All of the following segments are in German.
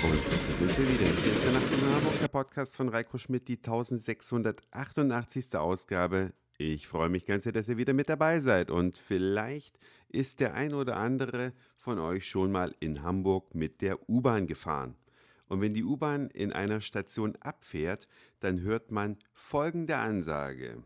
Und da sind wir wieder. Hier ist der Nacht in Hamburg, der Podcast von Reiko Schmidt, die 1688. Ausgabe. Ich freue mich ganz sehr, dass ihr wieder mit dabei seid. Und vielleicht ist der ein oder andere von euch schon mal in Hamburg mit der U-Bahn gefahren. Und wenn die U-Bahn in einer Station abfährt, dann hört man folgende Ansage.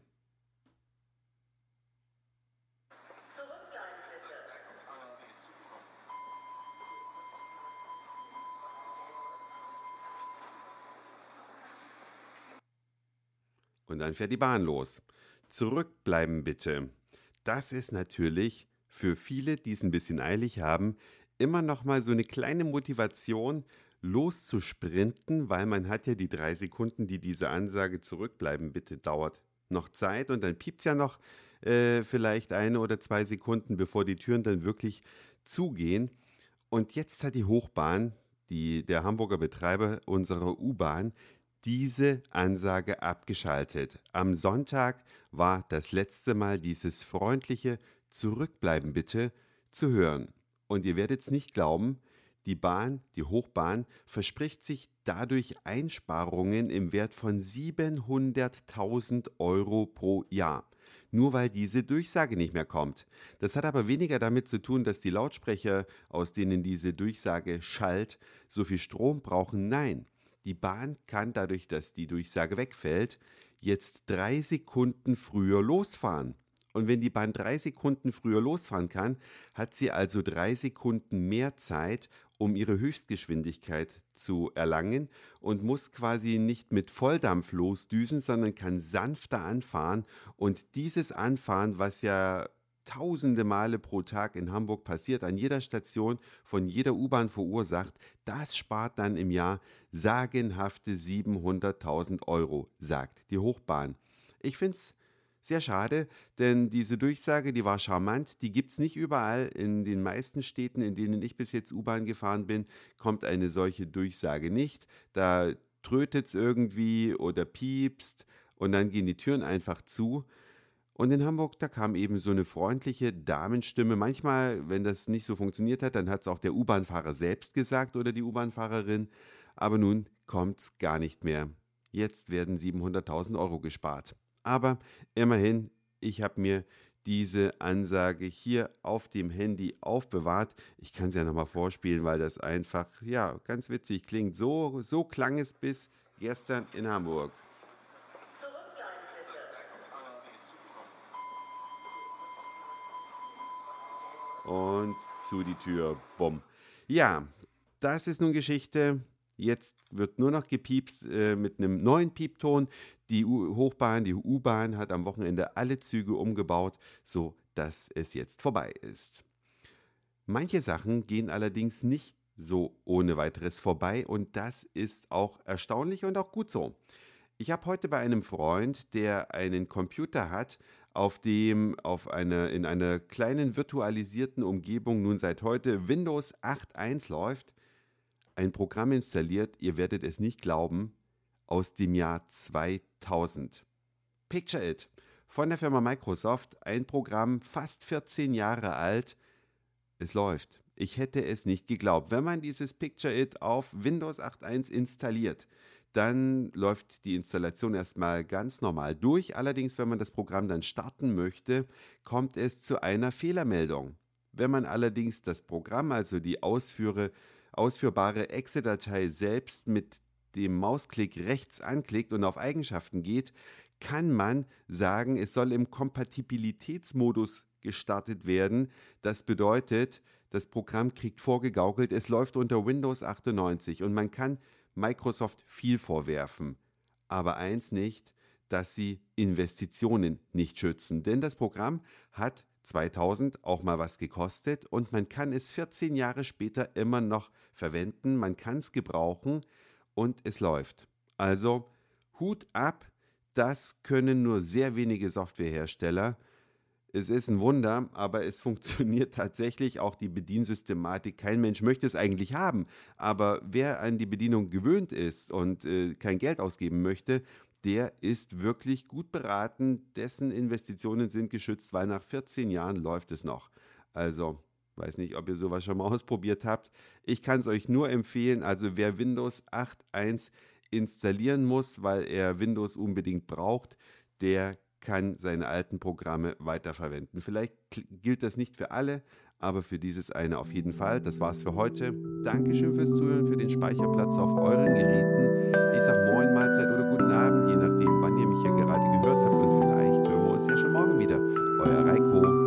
Und dann fährt die Bahn los. Zurückbleiben bitte. Das ist natürlich für viele, die es ein bisschen eilig haben, immer noch mal so eine kleine Motivation, loszusprinten, weil man hat ja die drei Sekunden, die diese Ansage zurückbleiben bitte dauert, noch Zeit und dann piept es ja noch äh, vielleicht eine oder zwei Sekunden, bevor die Türen dann wirklich zugehen. Und jetzt hat die Hochbahn, die, der Hamburger Betreiber unserer U-Bahn, diese Ansage abgeschaltet. Am Sonntag war das letzte Mal dieses freundliche Zurückbleiben bitte zu hören. Und ihr werdet es nicht glauben, die Bahn, die Hochbahn, verspricht sich dadurch Einsparungen im Wert von 700.000 Euro pro Jahr. Nur weil diese Durchsage nicht mehr kommt. Das hat aber weniger damit zu tun, dass die Lautsprecher, aus denen diese Durchsage schallt, so viel Strom brauchen. Nein, die Bahn kann dadurch, dass die Durchsage wegfällt, jetzt drei Sekunden früher losfahren. Und wenn die Bahn drei Sekunden früher losfahren kann, hat sie also drei Sekunden mehr Zeit, um ihre Höchstgeschwindigkeit zu erlangen und muss quasi nicht mit Volldampf losdüsen, sondern kann sanfter anfahren. Und dieses Anfahren, was ja tausende Male pro Tag in Hamburg passiert, an jeder Station von jeder U-Bahn verursacht, das spart dann im Jahr sagenhafte 700.000 Euro, sagt die Hochbahn. Ich finde es sehr schade, denn diese Durchsage, die war charmant, die gibt es nicht überall. In den meisten Städten, in denen ich bis jetzt U-Bahn gefahren bin, kommt eine solche Durchsage nicht. Da trötet es irgendwie oder piepst und dann gehen die Türen einfach zu. Und in Hamburg, da kam eben so eine freundliche Damenstimme. Manchmal, wenn das nicht so funktioniert hat, dann hat es auch der U-Bahn-Fahrer selbst gesagt oder die U-Bahn-Fahrerin. Aber nun kommt es gar nicht mehr. Jetzt werden 700.000 Euro gespart. Aber immerhin, ich habe mir diese Ansage hier auf dem Handy aufbewahrt. Ich kann sie ja nochmal vorspielen, weil das einfach, ja, ganz witzig klingt. So, so klang es bis gestern in Hamburg. Und zu die Tür. Bumm. Ja, das ist nun Geschichte. Jetzt wird nur noch gepiepst äh, mit einem neuen Piepton. Die U Hochbahn, die U-Bahn hat am Wochenende alle Züge umgebaut, so dass es jetzt vorbei ist. Manche Sachen gehen allerdings nicht so ohne weiteres vorbei und das ist auch erstaunlich und auch gut so. Ich habe heute bei einem Freund, der einen Computer hat, auf dem auf eine, in einer kleinen virtualisierten Umgebung nun seit heute Windows 8.1 läuft, ein Programm installiert, ihr werdet es nicht glauben, aus dem Jahr 2000. Picture It von der Firma Microsoft, ein Programm fast 14 Jahre alt. Es läuft. Ich hätte es nicht geglaubt. Wenn man dieses Picture It auf Windows 8.1 installiert, dann läuft die Installation erstmal ganz normal durch. Allerdings, wenn man das Programm dann starten möchte, kommt es zu einer Fehlermeldung. Wenn man allerdings das Programm, also die Ausführe, ausführbare Exe-Datei selbst mit dem Mausklick rechts anklickt und auf Eigenschaften geht, kann man sagen, es soll im Kompatibilitätsmodus gestartet werden. Das bedeutet, das Programm kriegt vorgegaukelt, es läuft unter Windows 98 und man kann Microsoft viel vorwerfen, aber eins nicht, dass sie Investitionen nicht schützen. Denn das Programm hat 2000 auch mal was gekostet und man kann es 14 Jahre später immer noch verwenden, man kann es gebrauchen und es läuft. Also Hut ab, das können nur sehr wenige Softwarehersteller es ist ein Wunder, aber es funktioniert tatsächlich auch die Bediensystematik. Kein Mensch möchte es eigentlich haben, aber wer an die Bedienung gewöhnt ist und äh, kein Geld ausgeben möchte, der ist wirklich gut beraten, dessen Investitionen sind geschützt, weil nach 14 Jahren läuft es noch. Also, weiß nicht, ob ihr sowas schon mal ausprobiert habt. Ich kann es euch nur empfehlen, also wer Windows 8.1 installieren muss, weil er Windows unbedingt braucht, der kann seine alten Programme weiterverwenden. Vielleicht gilt das nicht für alle, aber für dieses eine auf jeden Fall. Das war's für heute. Dankeschön fürs Zuhören, für den Speicherplatz auf euren Geräten. Ich sage Moin, Mahlzeit oder guten Abend, je nachdem, wann ihr mich hier gerade gehört habt. Und vielleicht hören wir uns ja schon morgen wieder. Euer Reiko.